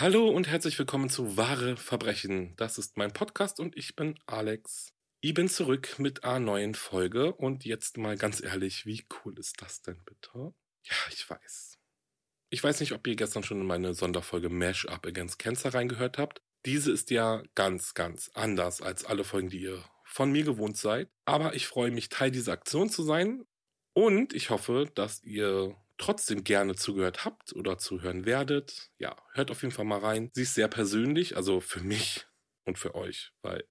Hallo und herzlich willkommen zu Wahre Verbrechen. Das ist mein Podcast und ich bin Alex. Ich bin zurück mit einer neuen Folge und jetzt mal ganz ehrlich, wie cool ist das denn bitte? Ja, ich weiß. Ich weiß nicht, ob ihr gestern schon in meine Sonderfolge Mash Up Against Cancer reingehört habt. Diese ist ja ganz, ganz anders als alle Folgen, die ihr von mir gewohnt seid. Aber ich freue mich, Teil dieser Aktion zu sein. Und ich hoffe, dass ihr trotzdem gerne zugehört habt oder zuhören werdet. Ja, hört auf jeden Fall mal rein. Sie ist sehr persönlich, also für mich und für euch, weil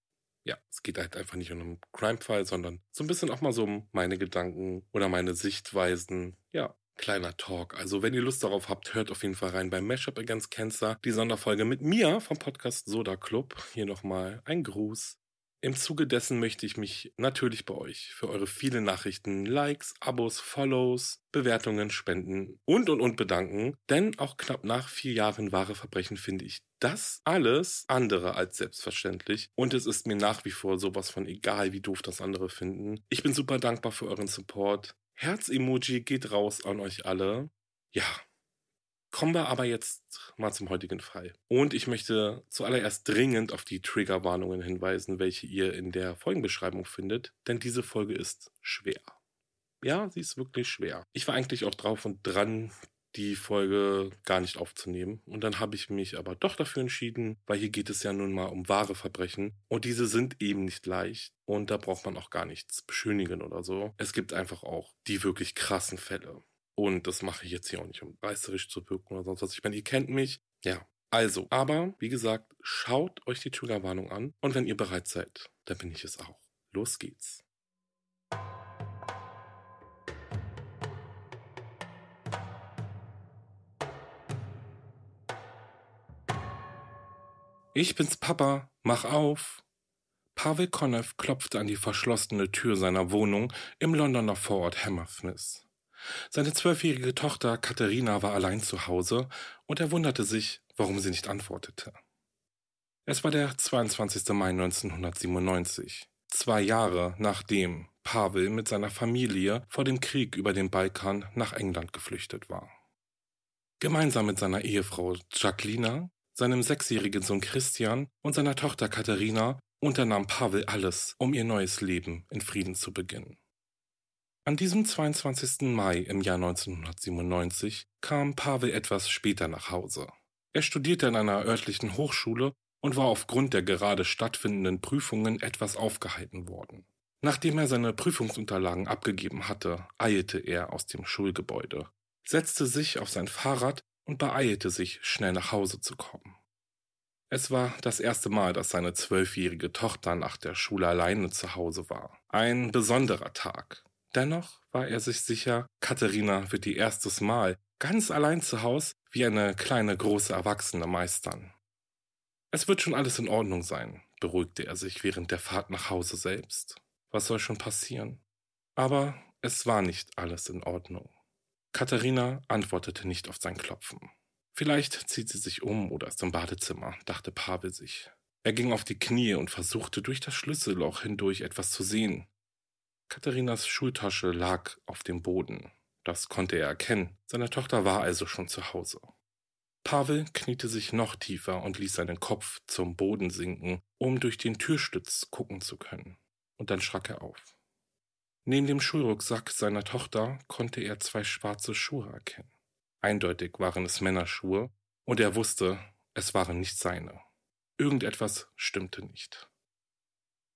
ja, es geht halt einfach nicht um einen Crime-Fall, sondern so ein bisschen auch mal so um meine Gedanken oder meine Sichtweisen. Ja, kleiner Talk. Also wenn ihr Lust darauf habt, hört auf jeden Fall rein bei Mashup Against Cancer, die Sonderfolge mit mir vom Podcast Soda Club. Hier nochmal ein Gruß. Im Zuge dessen möchte ich mich natürlich bei euch für eure vielen Nachrichten, Likes, Abos, Follows, Bewertungen, Spenden und und und bedanken. Denn auch knapp nach vier Jahren wahre Verbrechen finde ich das alles andere als selbstverständlich. Und es ist mir nach wie vor sowas von egal, wie doof das andere finden. Ich bin super dankbar für euren Support. Herz-Emoji geht raus an euch alle. Ja, Kommen wir aber jetzt mal zum heutigen Fall. Und ich möchte zuallererst dringend auf die Triggerwarnungen hinweisen, welche ihr in der Folgenbeschreibung findet, denn diese Folge ist schwer. Ja, sie ist wirklich schwer. Ich war eigentlich auch drauf und dran, die Folge gar nicht aufzunehmen. Und dann habe ich mich aber doch dafür entschieden, weil hier geht es ja nun mal um wahre Verbrechen. Und diese sind eben nicht leicht. Und da braucht man auch gar nichts beschönigen oder so. Es gibt einfach auch die wirklich krassen Fälle. Und das mache ich jetzt hier auch nicht, um reißerisch zu wirken oder sonst was. Ich meine, ihr kennt mich. Ja. Also, aber wie gesagt, schaut euch die Triggerwarnung an. Und wenn ihr bereit seid, dann bin ich es auch. Los geht's. Ich bin's Papa, mach auf. Pavel Konev klopfte an die verschlossene Tür seiner Wohnung im Londoner Vorort Hammersmith. Seine zwölfjährige Tochter Katharina war allein zu Hause und er wunderte sich, warum sie nicht antwortete. Es war der 22. Mai 1997, zwei Jahre nachdem Pavel mit seiner Familie vor dem Krieg über den Balkan nach England geflüchtet war. Gemeinsam mit seiner Ehefrau Jacqueline, seinem sechsjährigen Sohn Christian und seiner Tochter Katharina unternahm Pavel alles, um ihr neues Leben in Frieden zu beginnen. An diesem 22. Mai im Jahr 1997 kam Pavel etwas später nach Hause. Er studierte an einer örtlichen Hochschule und war aufgrund der gerade stattfindenden Prüfungen etwas aufgehalten worden. Nachdem er seine Prüfungsunterlagen abgegeben hatte, eilte er aus dem Schulgebäude, setzte sich auf sein Fahrrad und beeilte sich, schnell nach Hause zu kommen. Es war das erste Mal, dass seine zwölfjährige Tochter nach der Schule alleine zu Hause war. Ein besonderer Tag. Dennoch war er sich sicher, Katharina wird ihr erstes Mal ganz allein zu Hause wie eine kleine große Erwachsene meistern. Es wird schon alles in Ordnung sein, beruhigte er sich während der Fahrt nach Hause selbst. Was soll schon passieren? Aber es war nicht alles in Ordnung. Katharina antwortete nicht auf sein Klopfen. Vielleicht zieht sie sich um oder ist im Badezimmer, dachte Pavel sich. Er ging auf die Knie und versuchte durch das Schlüsselloch hindurch etwas zu sehen. Katharinas Schultasche lag auf dem Boden. Das konnte er erkennen. Seine Tochter war also schon zu Hause. Pavel kniete sich noch tiefer und ließ seinen Kopf zum Boden sinken, um durch den Türstütz gucken zu können. Und dann schrak er auf. Neben dem Schulrucksack seiner Tochter konnte er zwei schwarze Schuhe erkennen. Eindeutig waren es Männerschuhe, und er wusste, es waren nicht seine. Irgendetwas stimmte nicht.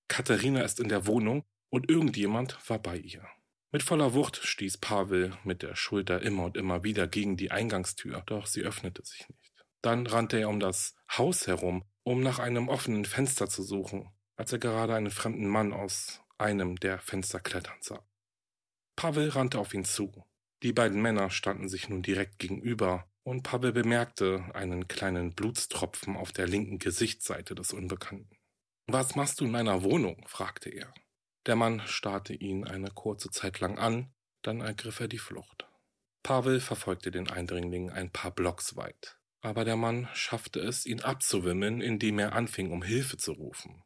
Katharina ist in der Wohnung und irgendjemand war bei ihr. Mit voller Wucht stieß Pavel mit der Schulter immer und immer wieder gegen die Eingangstür, doch sie öffnete sich nicht. Dann rannte er um das Haus herum, um nach einem offenen Fenster zu suchen, als er gerade einen fremden Mann aus einem der Fenster klettern sah. Pavel rannte auf ihn zu. Die beiden Männer standen sich nun direkt gegenüber, und Pavel bemerkte einen kleinen Blutstropfen auf der linken Gesichtsseite des Unbekannten. Was machst du in meiner Wohnung? fragte er. Der Mann starrte ihn eine kurze Zeit lang an, dann ergriff er die Flucht. Pavel verfolgte den Eindringling ein paar Blocks weit, aber der Mann schaffte es, ihn abzuwimmeln, indem er anfing, um Hilfe zu rufen.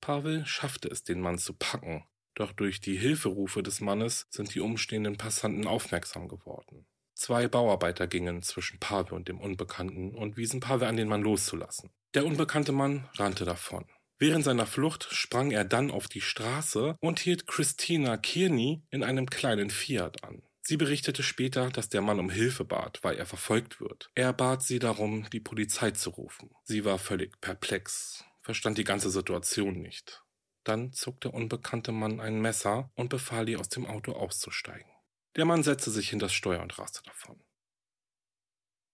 Pavel schaffte es, den Mann zu packen, doch durch die Hilferufe des Mannes sind die umstehenden Passanten aufmerksam geworden. Zwei Bauarbeiter gingen zwischen Pavel und dem Unbekannten und wiesen Pavel an, den Mann loszulassen. Der unbekannte Mann rannte davon. Während seiner Flucht sprang er dann auf die Straße und hielt Christina Kearney in einem kleinen Fiat an. Sie berichtete später, dass der Mann um Hilfe bat, weil er verfolgt wird. Er bat sie darum, die Polizei zu rufen. Sie war völlig perplex, verstand die ganze Situation nicht. Dann zog der unbekannte Mann ein Messer und befahl ihr aus dem Auto auszusteigen. Der Mann setzte sich hinter das Steuer und raste davon.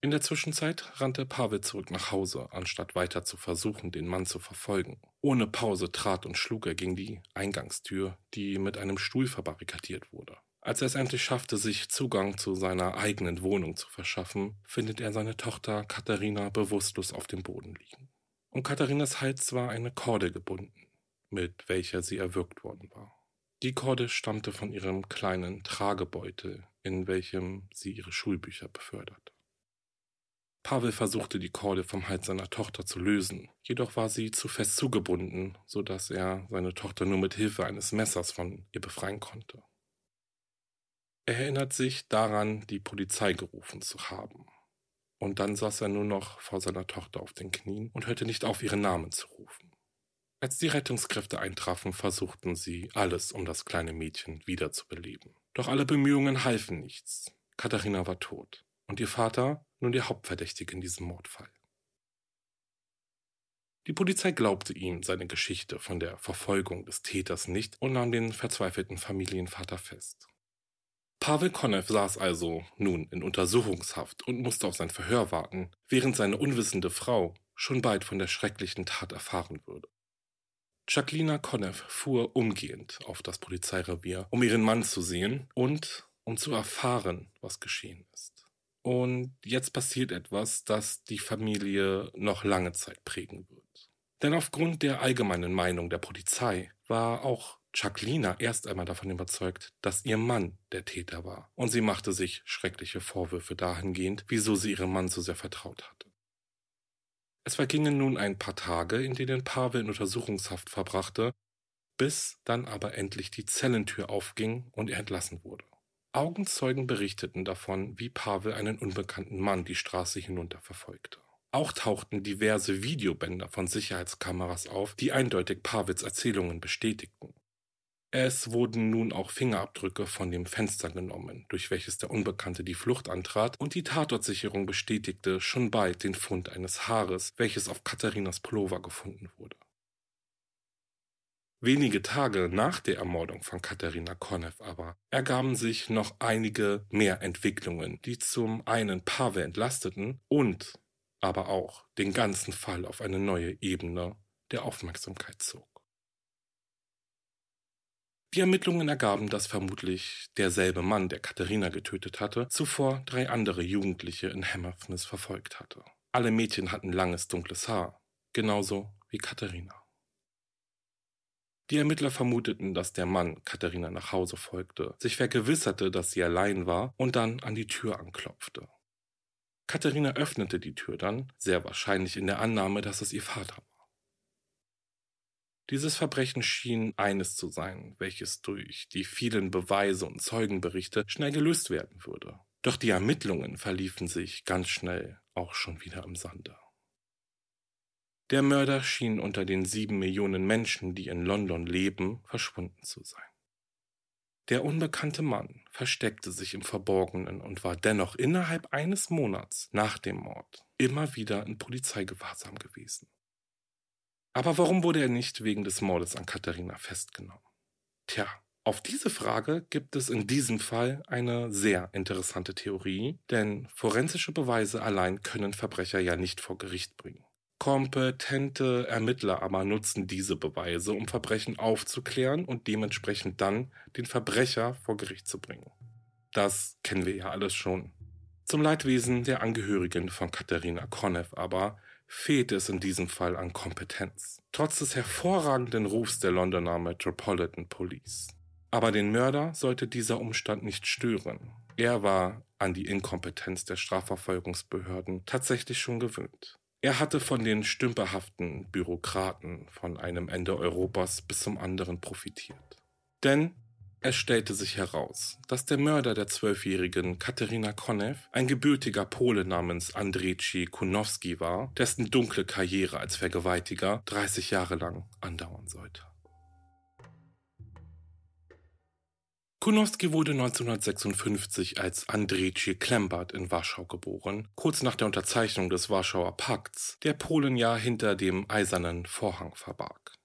In der Zwischenzeit rannte Pavel zurück nach Hause, anstatt weiter zu versuchen, den Mann zu verfolgen. Ohne Pause trat und schlug er gegen die Eingangstür, die mit einem Stuhl verbarrikadiert wurde. Als er es endlich schaffte, sich Zugang zu seiner eigenen Wohnung zu verschaffen, findet er seine Tochter Katharina bewusstlos auf dem Boden liegen. Um Katharinas Hals war eine Korde gebunden, mit welcher sie erwürgt worden war. Die Korde stammte von ihrem kleinen Tragebeutel, in welchem sie ihre Schulbücher beförderte. Pavel versuchte die Korde vom Hals seiner Tochter zu lösen, jedoch war sie zu fest zugebunden, so dass er seine Tochter nur mit Hilfe eines Messers von ihr befreien konnte. Er erinnert sich daran, die Polizei gerufen zu haben. Und dann saß er nur noch vor seiner Tochter auf den Knien und hörte nicht auf, ihren Namen zu rufen. Als die Rettungskräfte eintrafen, versuchten sie alles, um das kleine Mädchen wiederzubeleben. Doch alle Bemühungen halfen nichts. Katharina war tot und ihr Vater nun der Hauptverdächtige in diesem Mordfall. Die Polizei glaubte ihm seine Geschichte von der Verfolgung des Täters nicht und nahm den verzweifelten Familienvater fest. Pavel Konev saß also nun in Untersuchungshaft und musste auf sein Verhör warten, während seine unwissende Frau schon bald von der schrecklichen Tat erfahren würde. Jacqueline Konev fuhr umgehend auf das Polizeirevier, um ihren Mann zu sehen und um zu erfahren, was geschehen ist. Und jetzt passiert etwas, das die Familie noch lange Zeit prägen wird. Denn aufgrund der allgemeinen Meinung der Polizei war auch Jacqueline erst einmal davon überzeugt, dass ihr Mann der Täter war. Und sie machte sich schreckliche Vorwürfe dahingehend, wieso sie ihrem Mann so sehr vertraut hatte. Es vergingen nun ein paar Tage, in denen Pavel in Untersuchungshaft verbrachte, bis dann aber endlich die Zellentür aufging und er entlassen wurde. Augenzeugen berichteten davon, wie Pavel einen unbekannten Mann die Straße hinunter verfolgte. Auch tauchten diverse Videobänder von Sicherheitskameras auf, die eindeutig Pavels Erzählungen bestätigten. Es wurden nun auch Fingerabdrücke von dem Fenster genommen, durch welches der Unbekannte die Flucht antrat, und die Tatortsicherung bestätigte schon bald den Fund eines Haares, welches auf Katharinas Pullover gefunden wurde. Wenige Tage nach der Ermordung von Katharina Konev aber ergaben sich noch einige mehr Entwicklungen, die zum einen Pavel entlasteten und aber auch den ganzen Fall auf eine neue Ebene der Aufmerksamkeit zog. Die Ermittlungen ergaben, dass vermutlich derselbe Mann, der Katharina getötet hatte, zuvor drei andere Jugendliche in Hammersmith verfolgt hatte. Alle Mädchen hatten langes dunkles Haar, genauso wie Katharina. Die Ermittler vermuteten, dass der Mann Katharina nach Hause folgte, sich vergewisserte, dass sie allein war und dann an die Tür anklopfte. Katharina öffnete die Tür dann, sehr wahrscheinlich in der Annahme, dass es ihr Vater war. Dieses Verbrechen schien eines zu sein, welches durch die vielen Beweise und Zeugenberichte schnell gelöst werden würde. Doch die Ermittlungen verliefen sich ganz schnell auch schon wieder im Sande. Der Mörder schien unter den sieben Millionen Menschen, die in London leben, verschwunden zu sein. Der unbekannte Mann versteckte sich im Verborgenen und war dennoch innerhalb eines Monats nach dem Mord immer wieder in Polizeigewahrsam gewesen. Aber warum wurde er nicht wegen des Mordes an Katharina festgenommen? Tja, auf diese Frage gibt es in diesem Fall eine sehr interessante Theorie, denn forensische Beweise allein können Verbrecher ja nicht vor Gericht bringen. Kompetente Ermittler aber nutzen diese Beweise, um Verbrechen aufzuklären und dementsprechend dann den Verbrecher vor Gericht zu bringen. Das kennen wir ja alles schon. Zum Leidwesen der Angehörigen von Katharina Konev aber fehlt es in diesem Fall an Kompetenz, trotz des hervorragenden Rufs der Londoner Metropolitan Police. Aber den Mörder sollte dieser Umstand nicht stören. Er war an die Inkompetenz der Strafverfolgungsbehörden tatsächlich schon gewöhnt. Er hatte von den stümperhaften Bürokraten von einem Ende Europas bis zum anderen profitiert. Denn es stellte sich heraus, dass der Mörder der zwölfjährigen Katerina Konev ein gebürtiger Pole namens Andrzej Kunowski war, dessen dunkle Karriere als Vergewaltiger 30 Jahre lang andauern sollte. Kunowski wurde 1956 als Andrzej Klembert in Warschau geboren, kurz nach der Unterzeichnung des Warschauer Pakts, der Polen ja hinter dem eisernen Vorhang verbarg.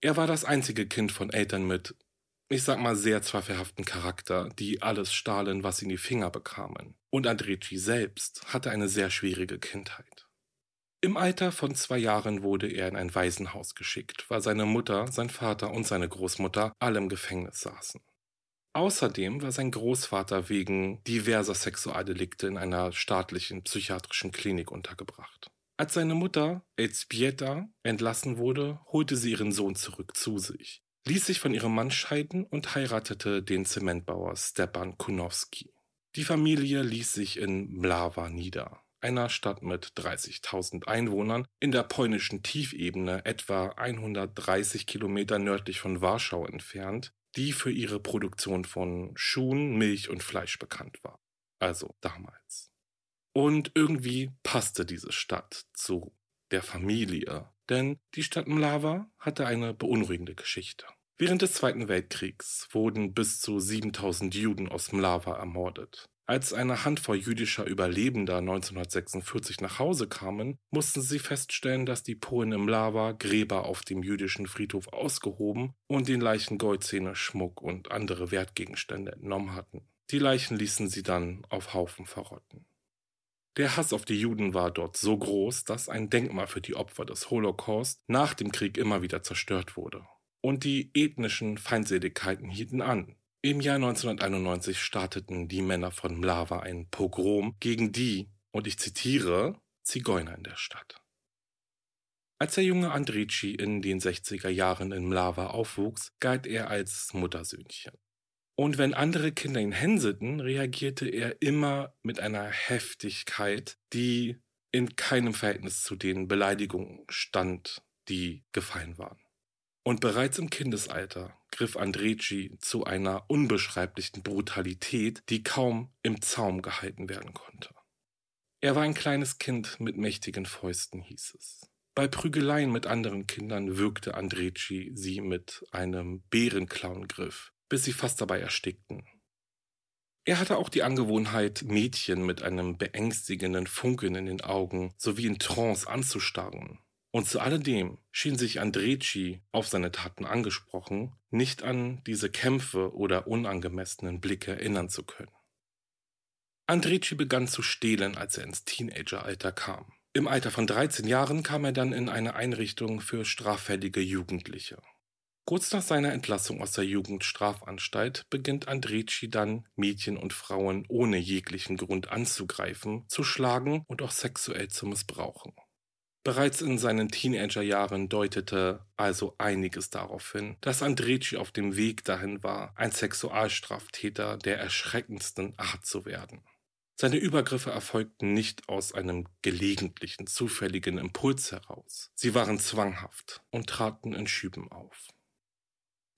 Er war das einzige Kind von Eltern mit, ich sag mal, sehr zweifelhaften Charakter, die alles stahlen, was sie in die Finger bekamen. Und Andrzej selbst hatte eine sehr schwierige Kindheit. Im Alter von zwei Jahren wurde er in ein Waisenhaus geschickt, weil seine Mutter, sein Vater und seine Großmutter alle im Gefängnis saßen. Außerdem war sein Großvater wegen diverser Sexualdelikte in einer staatlichen psychiatrischen Klinik untergebracht. Als seine Mutter, Elzbieta, entlassen wurde, holte sie ihren Sohn zurück zu sich, ließ sich von ihrem Mann scheiden und heiratete den Zementbauer Stepan Kunowski. Die Familie ließ sich in Mlawa nieder, einer Stadt mit 30.000 Einwohnern in der polnischen Tiefebene etwa 130 Kilometer nördlich von Warschau entfernt, die für ihre Produktion von Schuhen, Milch und Fleisch bekannt war. Also damals. Und irgendwie passte diese Stadt zu der Familie, denn die Stadt Mlava hatte eine beunruhigende Geschichte. Während des Zweiten Weltkriegs wurden bis zu 7000 Juden aus Mlava ermordet. Als eine Handvoll jüdischer Überlebender 1946 nach Hause kamen, mussten sie feststellen, dass die Polen im Lava Gräber auf dem jüdischen Friedhof ausgehoben und den Leichen Goldzähne, Schmuck und andere Wertgegenstände entnommen hatten. Die Leichen ließen sie dann auf Haufen verrotten. Der Hass auf die Juden war dort so groß, dass ein Denkmal für die Opfer des Holocaust nach dem Krieg immer wieder zerstört wurde. Und die ethnischen Feindseligkeiten hielten an. Im Jahr 1991 starteten die Männer von Mlava ein Pogrom gegen die, und ich zitiere, Zigeuner in der Stadt. Als der junge Andrici in den 60er Jahren in Mlava aufwuchs, galt er als Muttersöhnchen. Und wenn andere Kinder ihn hänselten, reagierte er immer mit einer Heftigkeit, die in keinem Verhältnis zu den Beleidigungen stand, die gefallen waren. Und bereits im Kindesalter griff Andreci zu einer unbeschreiblichen Brutalität, die kaum im Zaum gehalten werden konnte. Er war ein kleines Kind mit mächtigen Fäusten, hieß es. Bei Prügeleien mit anderen Kindern wirkte Andreci sie mit einem Bärenklauengriff, bis sie fast dabei erstickten. Er hatte auch die Angewohnheit, Mädchen mit einem beängstigenden Funkeln in den Augen sowie in Trance anzustarren und zu alledem schien sich Andreci auf seine Taten angesprochen, nicht an diese Kämpfe oder unangemessenen Blicke erinnern zu können. Andreci begann zu stehlen, als er ins Teenageralter kam. Im Alter von 13 Jahren kam er dann in eine Einrichtung für straffällige Jugendliche. Kurz nach seiner Entlassung aus der Jugendstrafanstalt beginnt Andreci dann, Mädchen und Frauen ohne jeglichen Grund anzugreifen, zu schlagen und auch sexuell zu missbrauchen. Bereits in seinen Teenagerjahren deutete also einiges darauf hin, dass Andreci auf dem Weg dahin war, ein Sexualstraftäter der erschreckendsten Art zu werden. Seine Übergriffe erfolgten nicht aus einem gelegentlichen, zufälligen Impuls heraus. Sie waren zwanghaft und traten in Schüben auf.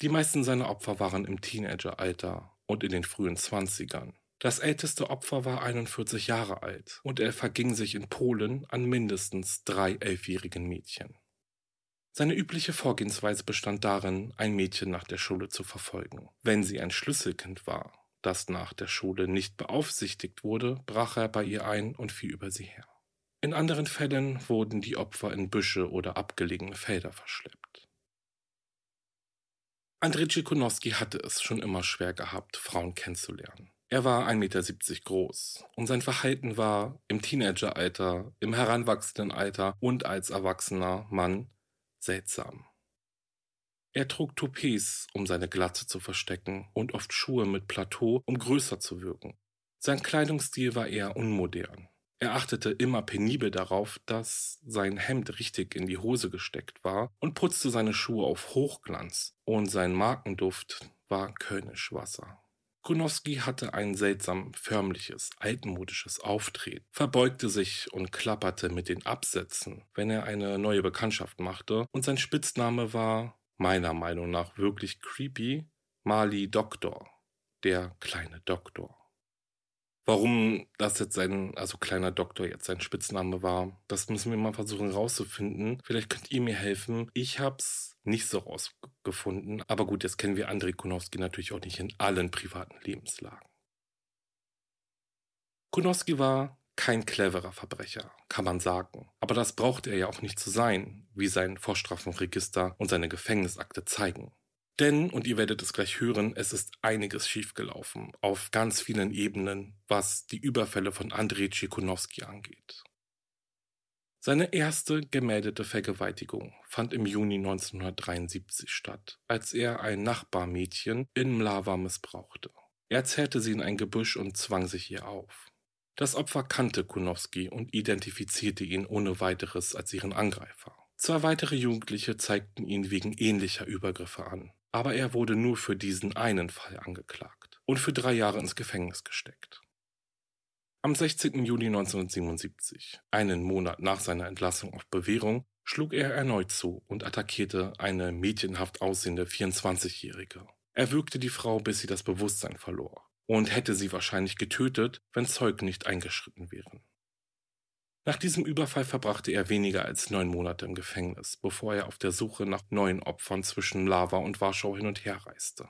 Die meisten seiner Opfer waren im Teenageralter und in den frühen Zwanzigern. Das älteste Opfer war 41 Jahre alt und er verging sich in Polen an mindestens drei elfjährigen Mädchen. Seine übliche Vorgehensweise bestand darin, ein Mädchen nach der Schule zu verfolgen. Wenn sie ein Schlüsselkind war, das nach der Schule nicht beaufsichtigt wurde, brach er bei ihr ein und fiel über sie her. In anderen Fällen wurden die Opfer in Büsche oder abgelegene Felder verschleppt. Andrzej Cikonowski hatte es schon immer schwer gehabt, Frauen kennenzulernen. Er war 1,70 Meter groß und sein Verhalten war im Teenageralter, im heranwachsenden Alter und als erwachsener Mann seltsam. Er trug Toupets, um seine Glatze zu verstecken, und oft Schuhe mit Plateau, um größer zu wirken. Sein Kleidungsstil war eher unmodern. Er achtete immer penibel darauf, dass sein Hemd richtig in die Hose gesteckt war und putzte seine Schuhe auf Hochglanz, und sein Markenduft war Kölnisch Wasser. Kunowski hatte ein seltsam förmliches, altmodisches Auftreten, verbeugte sich und klapperte mit den Absätzen, wenn er eine neue Bekanntschaft machte, und sein Spitzname war meiner Meinung nach wirklich creepy, Mali Doktor, der kleine Doktor. Warum das jetzt sein, also kleiner Doktor jetzt sein Spitzname war, das müssen wir mal versuchen rauszufinden. Vielleicht könnt ihr mir helfen. Ich hab's nicht so rausgefunden. Aber gut, jetzt kennen wir Andrei Kunowski natürlich auch nicht in allen privaten Lebenslagen. Kunowski war kein cleverer Verbrecher, kann man sagen. Aber das braucht er ja auch nicht zu sein, wie sein Vorstrafenregister und seine Gefängnisakte zeigen. Denn, und ihr werdet es gleich hören, es ist einiges schiefgelaufen, auf ganz vielen Ebenen, was die Überfälle von Andrzej Tschikunowski angeht. Seine erste gemeldete Vergewaltigung fand im Juni 1973 statt, als er ein Nachbarmädchen in Mlava missbrauchte. Er zerrte sie in ein Gebüsch und zwang sich ihr auf. Das Opfer kannte Kunowski und identifizierte ihn ohne weiteres als ihren Angreifer. Zwei weitere Jugendliche zeigten ihn wegen ähnlicher Übergriffe an, aber er wurde nur für diesen einen Fall angeklagt und für drei Jahre ins Gefängnis gesteckt. Am 16. Juli 1977, einen Monat nach seiner Entlassung auf Bewährung, schlug er erneut zu und attackierte eine mädchenhaft aussehende 24-Jährige. Er würgte die Frau, bis sie das Bewusstsein verlor und hätte sie wahrscheinlich getötet, wenn Zeugen nicht eingeschritten wären. Nach diesem Überfall verbrachte er weniger als neun Monate im Gefängnis, bevor er auf der Suche nach neuen Opfern zwischen Lava und Warschau hin und her reiste.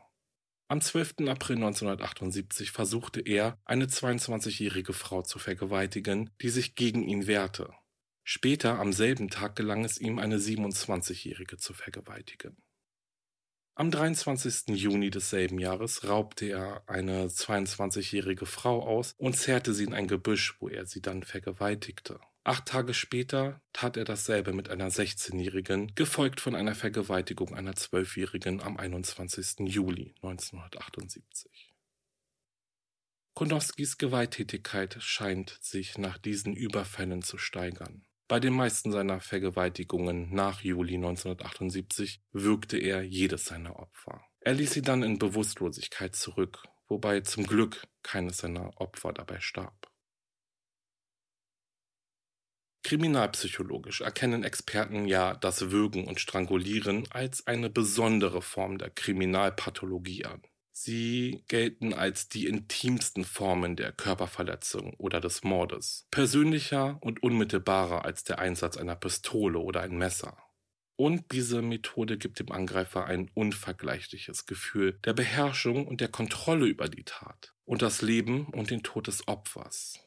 Am 12. April 1978 versuchte er, eine 22-jährige Frau zu vergewaltigen, die sich gegen ihn wehrte. Später am selben Tag gelang es ihm, eine 27-jährige zu vergewaltigen. Am 23. Juni desselben Jahres raubte er eine 22-jährige Frau aus und zerrte sie in ein Gebüsch, wo er sie dann vergewaltigte. Acht Tage später tat er dasselbe mit einer 16-jährigen, gefolgt von einer Vergewaltigung einer 12-jährigen am 21. Juli 1978. Kondowskis Gewalttätigkeit scheint sich nach diesen Überfällen zu steigern. Bei den meisten seiner Vergewaltigungen nach Juli 1978 würgte er jedes seiner Opfer. Er ließ sie dann in Bewusstlosigkeit zurück, wobei zum Glück keines seiner Opfer dabei starb. Kriminalpsychologisch erkennen Experten ja das Würgen und Strangulieren als eine besondere Form der Kriminalpathologie an. Sie gelten als die intimsten Formen der Körperverletzung oder des Mordes, persönlicher und unmittelbarer als der Einsatz einer Pistole oder ein Messer. Und diese Methode gibt dem Angreifer ein unvergleichliches Gefühl der Beherrschung und der Kontrolle über die Tat und das Leben und den Tod des Opfers.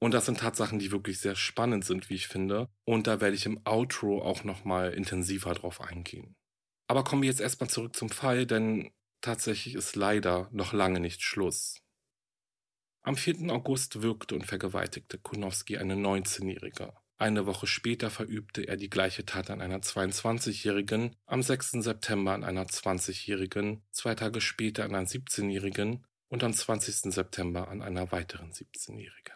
Und das sind Tatsachen, die wirklich sehr spannend sind, wie ich finde. Und da werde ich im Outro auch nochmal intensiver drauf eingehen. Aber kommen wir jetzt erstmal zurück zum Fall, denn Tatsächlich ist leider noch lange nicht Schluss. Am 4. August wirkte und vergewaltigte Kunowski eine 19-Jährige. Eine Woche später verübte er die gleiche Tat an einer 22-Jährigen, am 6. September an einer 20-Jährigen, zwei Tage später an einer 17-Jährigen und am 20. September an einer weiteren 17-Jährigen.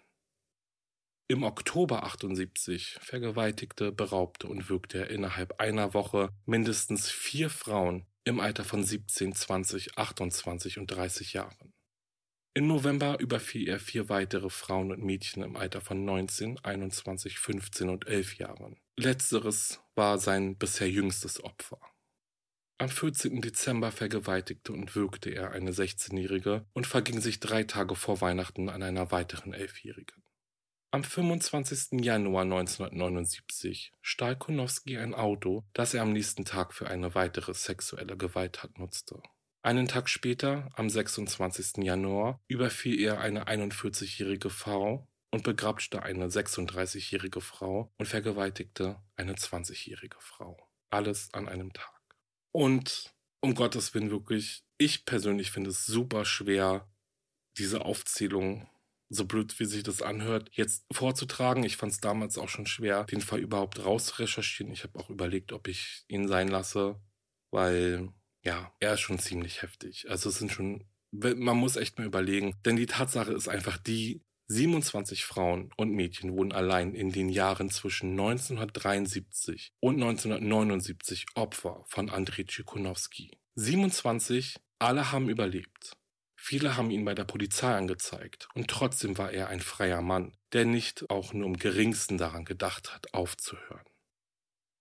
Im Oktober 78 vergewaltigte, beraubte und wirkte er innerhalb einer Woche mindestens vier Frauen im Alter von 17, 20, 28 und 30 Jahren. Im November überfiel er vier weitere Frauen und Mädchen im Alter von 19, 21, 15 und 11 Jahren. Letzteres war sein bisher jüngstes Opfer. Am 14. Dezember vergewaltigte und würgte er eine 16-Jährige und verging sich drei Tage vor Weihnachten an einer weiteren Elfjährigen. Am 25. Januar 1979 stahl Konowski ein Auto, das er am nächsten Tag für eine weitere sexuelle Gewalttat nutzte. Einen Tag später, am 26. Januar, überfiel er eine 41-jährige Frau und begrapschte eine 36-jährige Frau und vergewaltigte eine 20-jährige Frau. Alles an einem Tag. Und um Gottes Willen wirklich, ich persönlich finde es super schwer, diese Aufzählung, so blöd wie sich das anhört, jetzt vorzutragen. Ich fand es damals auch schon schwer, den Fall überhaupt rauszurecherchieren. Ich habe auch überlegt, ob ich ihn sein lasse, weil ja, er ist schon ziemlich heftig. Also es sind schon, man muss echt mal überlegen, denn die Tatsache ist einfach die, 27 Frauen und Mädchen wurden allein in den Jahren zwischen 1973 und 1979 Opfer von Andrei Tschikunowski. 27, alle haben überlebt. Viele haben ihn bei der Polizei angezeigt und trotzdem war er ein freier Mann, der nicht auch nur im geringsten daran gedacht hat, aufzuhören.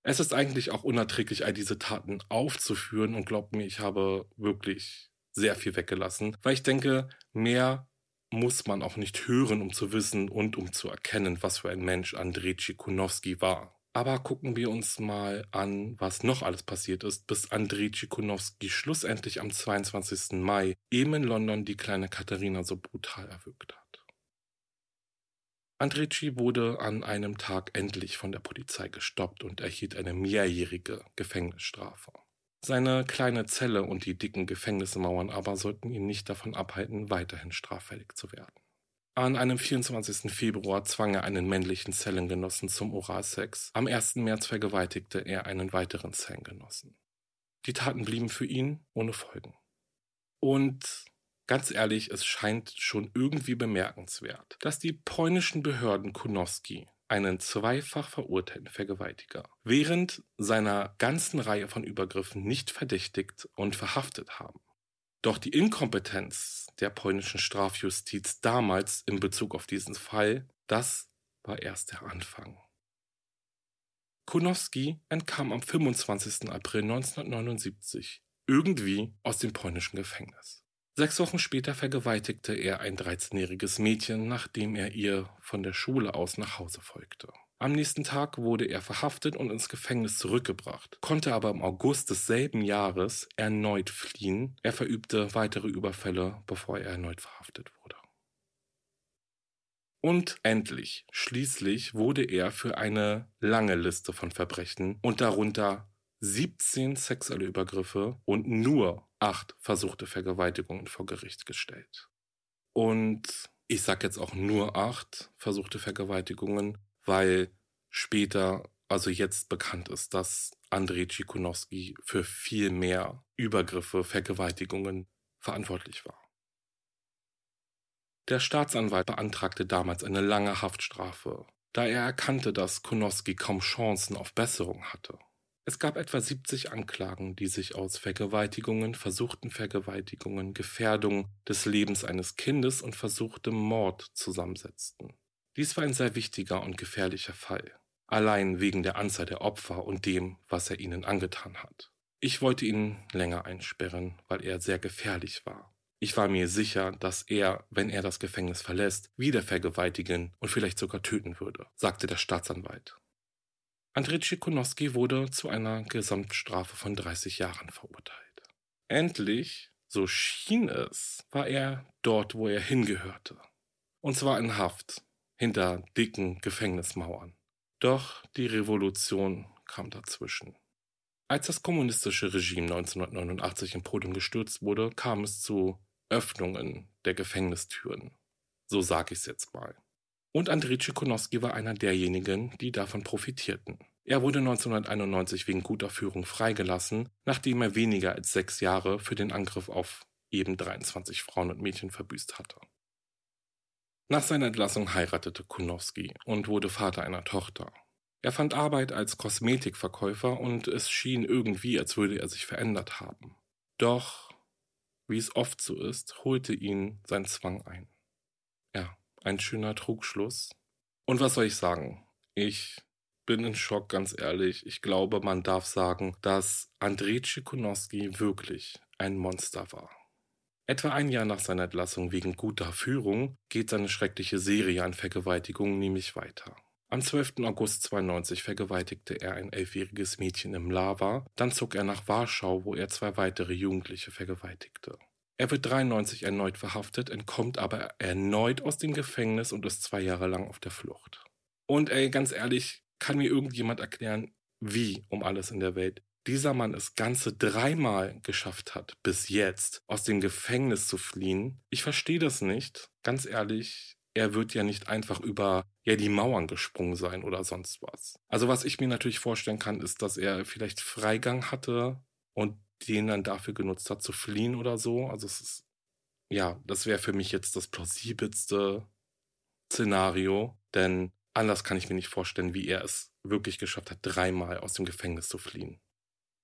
Es ist eigentlich auch unerträglich, all diese Taten aufzuführen und glaubt mir, ich habe wirklich sehr viel weggelassen, weil ich denke, mehr muss man auch nicht hören, um zu wissen und um zu erkennen, was für ein Mensch Andrzej Tschikunowski war. Aber gucken wir uns mal an, was noch alles passiert ist, bis Andrzej Tschikunowski schlussendlich am 22. Mai eben in London die kleine Katharina so brutal erwürgt hat. Andreci wurde an einem Tag endlich von der Polizei gestoppt und erhielt eine mehrjährige Gefängnisstrafe. Seine kleine Zelle und die dicken Gefängnismauern aber sollten ihn nicht davon abhalten, weiterhin straffällig zu werden. An einem 24. Februar zwang er einen männlichen Zellengenossen zum Oralsex. Am 1. März vergewaltigte er einen weiteren Zellengenossen. Die Taten blieben für ihn ohne Folgen. Und Ganz ehrlich, es scheint schon irgendwie bemerkenswert, dass die polnischen Behörden Kunowski einen zweifach verurteilten Vergewaltiger während seiner ganzen Reihe von Übergriffen nicht verdächtigt und verhaftet haben. Doch die Inkompetenz der polnischen Strafjustiz damals in Bezug auf diesen Fall, das war erst der Anfang. Kunowski entkam am 25. April 1979 irgendwie aus dem polnischen Gefängnis. Sechs Wochen später vergewaltigte er ein 13-jähriges Mädchen, nachdem er ihr von der Schule aus nach Hause folgte. Am nächsten Tag wurde er verhaftet und ins Gefängnis zurückgebracht, konnte aber im August desselben Jahres erneut fliehen. Er verübte weitere Überfälle, bevor er erneut verhaftet wurde. Und endlich, schließlich wurde er für eine lange Liste von Verbrechen und darunter 17 sexuelle Übergriffe und nur acht versuchte Vergewaltigungen vor Gericht gestellt. Und ich sage jetzt auch nur acht versuchte Vergewaltigungen, weil später, also jetzt bekannt ist, dass Andrei Tschikunowski für viel mehr Übergriffe, Vergewaltigungen verantwortlich war. Der Staatsanwalt beantragte damals eine lange Haftstrafe, da er erkannte, dass Konowski kaum Chancen auf Besserung hatte. Es gab etwa 70 Anklagen, die sich aus Vergewaltigungen, versuchten Vergewaltigungen, Gefährdung des Lebens eines Kindes und versuchtem Mord zusammensetzten. Dies war ein sehr wichtiger und gefährlicher Fall, allein wegen der Anzahl der Opfer und dem, was er ihnen angetan hat. Ich wollte ihn länger einsperren, weil er sehr gefährlich war. Ich war mir sicher, dass er, wenn er das Gefängnis verlässt, wieder vergewaltigen und vielleicht sogar töten würde, sagte der Staatsanwalt. Andrzej Konowski wurde zu einer Gesamtstrafe von 30 Jahren verurteilt. Endlich, so schien es, war er dort, wo er hingehörte. Und zwar in Haft, hinter dicken Gefängnismauern. Doch die Revolution kam dazwischen. Als das kommunistische Regime 1989 in Polen gestürzt wurde, kam es zu Öffnungen der Gefängnistüren. So sage ich es jetzt mal. Und Andrzej Konowski war einer derjenigen, die davon profitierten. Er wurde 1991 wegen guter Führung freigelassen, nachdem er weniger als sechs Jahre für den Angriff auf eben 23 Frauen und Mädchen verbüßt hatte. Nach seiner Entlassung heiratete Kunowski und wurde Vater einer Tochter. Er fand Arbeit als Kosmetikverkäufer und es schien irgendwie, als würde er sich verändert haben. Doch wie es oft so ist, holte ihn sein Zwang ein. Ja, ein schöner Trugschluss. Und was soll ich sagen? Ich bin in Schock, ganz ehrlich. Ich glaube, man darf sagen, dass Andrzej Cikonowski wirklich ein Monster war. Etwa ein Jahr nach seiner Entlassung wegen guter Führung geht seine schreckliche Serie an Vergewaltigungen nämlich weiter. Am 12. August 92 vergewaltigte er ein elfjähriges Mädchen im Lava, dann zog er nach Warschau, wo er zwei weitere Jugendliche vergewaltigte. Er wird 93 erneut verhaftet, entkommt aber erneut aus dem Gefängnis und ist zwei Jahre lang auf der Flucht. Und ey, ganz ehrlich, kann mir irgendjemand erklären, wie um alles in der Welt dieser Mann es ganze dreimal geschafft hat, bis jetzt aus dem Gefängnis zu fliehen? Ich verstehe das nicht. Ganz ehrlich, er wird ja nicht einfach über ja die Mauern gesprungen sein oder sonst was. Also was ich mir natürlich vorstellen kann, ist, dass er vielleicht Freigang hatte und den dann dafür genutzt hat zu fliehen oder so. Also es ist ja, das wäre für mich jetzt das plausibelste Szenario, denn Anders kann ich mir nicht vorstellen, wie er es wirklich geschafft hat, dreimal aus dem Gefängnis zu fliehen.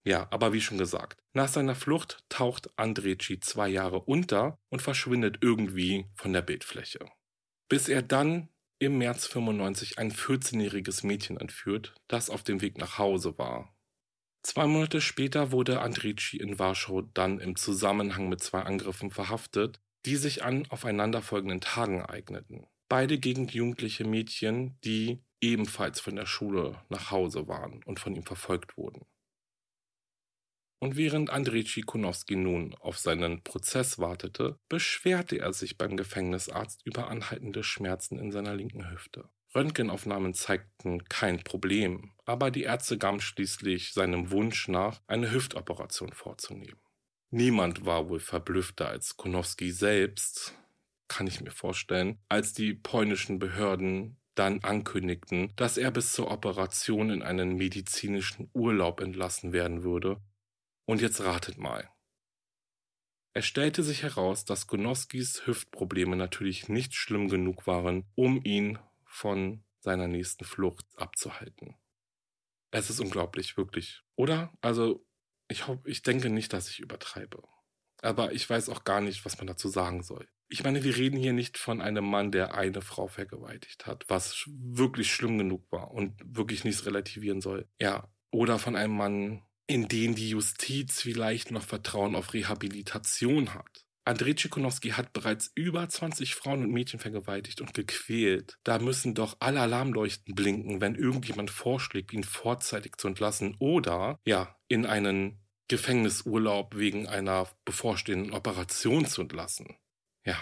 Ja, aber wie schon gesagt, nach seiner Flucht taucht Andreci zwei Jahre unter und verschwindet irgendwie von der Bildfläche. Bis er dann im März 95 ein 14-jähriges Mädchen entführt, das auf dem Weg nach Hause war. Zwei Monate später wurde Andreci in Warschau dann im Zusammenhang mit zwei Angriffen verhaftet, die sich an aufeinanderfolgenden Tagen eigneten beide gegen jugendliche Mädchen, die ebenfalls von der Schule nach Hause waren und von ihm verfolgt wurden. Und während Andrzej Tschikunowski nun auf seinen Prozess wartete, beschwerte er sich beim Gefängnisarzt über anhaltende Schmerzen in seiner linken Hüfte. Röntgenaufnahmen zeigten kein Problem, aber die Ärzte gaben schließlich seinem Wunsch nach, eine Hüftoperation vorzunehmen. Niemand war wohl verblüffter als Konowski selbst, kann ich mir vorstellen, als die polnischen Behörden dann ankündigten, dass er bis zur Operation in einen medizinischen Urlaub entlassen werden würde. Und jetzt ratet mal. Es stellte sich heraus, dass Gonoskis Hüftprobleme natürlich nicht schlimm genug waren, um ihn von seiner nächsten Flucht abzuhalten. Es ist unglaublich, wirklich. Oder? Also, ich, hoffe, ich denke nicht, dass ich übertreibe. Aber ich weiß auch gar nicht, was man dazu sagen soll. Ich meine, wir reden hier nicht von einem Mann, der eine Frau vergewaltigt hat, was wirklich schlimm genug war und wirklich nichts relativieren soll. Ja, oder von einem Mann, in den die Justiz vielleicht noch Vertrauen auf Rehabilitation hat. Andrzej Tschikunowski hat bereits über 20 Frauen und Mädchen vergewaltigt und gequält. Da müssen doch alle Alarmleuchten blinken, wenn irgendjemand vorschlägt, ihn vorzeitig zu entlassen oder, ja, in einen Gefängnisurlaub wegen einer bevorstehenden Operation zu entlassen. Ja.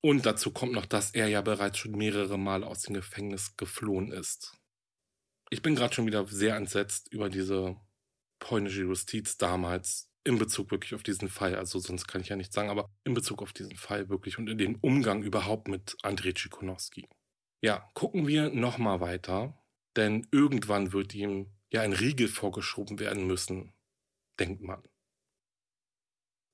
Und dazu kommt noch, dass er ja bereits schon mehrere Male aus dem Gefängnis geflohen ist. Ich bin gerade schon wieder sehr entsetzt über diese polnische Justiz damals in Bezug wirklich auf diesen Fall. Also sonst kann ich ja nichts sagen, aber in Bezug auf diesen Fall wirklich und in den Umgang überhaupt mit Andrzej Tschikunowski. Ja, gucken wir nochmal weiter, denn irgendwann wird ihm ja ein Riegel vorgeschoben werden müssen, denkt man.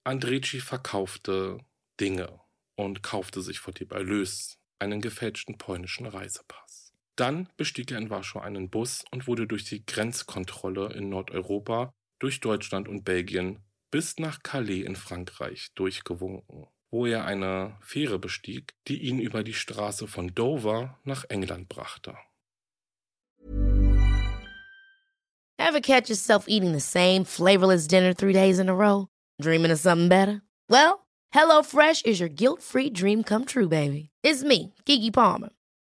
Andreci verkaufte Dinge und kaufte sich vor dem Erlös einen gefälschten polnischen Reisepass. Dann bestieg er in Warschau einen Bus und wurde durch die Grenzkontrolle in Nordeuropa, durch Deutschland und Belgien bis nach Calais in Frankreich durchgewunken, wo er eine Fähre bestieg, die ihn über die Straße von Dover nach England brachte. Ever catch yourself eating the same flavorless dinner three days in a row? Dreaming of something better? Well, HelloFresh is your guilt-free dream come true, baby. It's me, Kiki Palmer.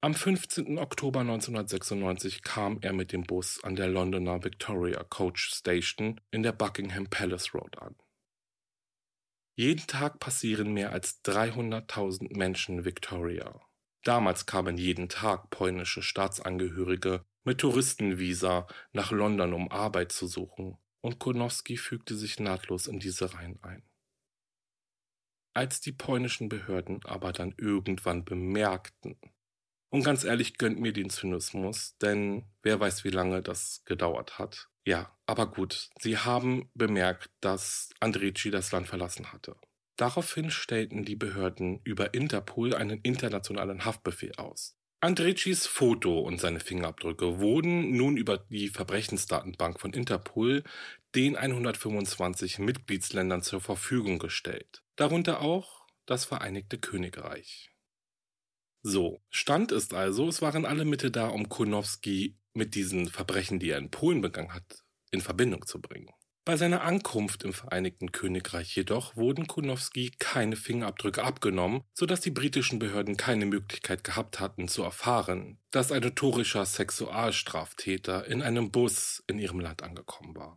Am 15. Oktober 1996 kam er mit dem Bus an der Londoner Victoria Coach Station in der Buckingham Palace Road an. Jeden Tag passieren mehr als 300.000 Menschen Victoria. Damals kamen jeden Tag polnische Staatsangehörige mit Touristenvisa nach London, um Arbeit zu suchen, und Konowski fügte sich nahtlos in diese Reihen ein. Als die polnischen Behörden aber dann irgendwann bemerkten, Und ganz ehrlich, gönnt mir den Zynismus, denn wer weiß, wie lange das gedauert hat. Ja, aber gut, sie haben bemerkt, dass Andreci das Land verlassen hatte. Daraufhin stellten die Behörden über Interpol einen internationalen Haftbefehl aus. Andrecis Foto und seine Fingerabdrücke wurden nun über die Verbrechensdatenbank von Interpol den 125 Mitgliedsländern zur Verfügung gestellt, darunter auch das Vereinigte Königreich. So, Stand ist also, es waren alle Mitte da, um Konowski mit diesen Verbrechen, die er in Polen begangen hat, in Verbindung zu bringen. Bei seiner Ankunft im Vereinigten Königreich jedoch wurden Kunowski keine Fingerabdrücke abgenommen, sodass die britischen Behörden keine Möglichkeit gehabt hatten zu erfahren, dass ein notorischer Sexualstraftäter in einem Bus in ihrem Land angekommen war.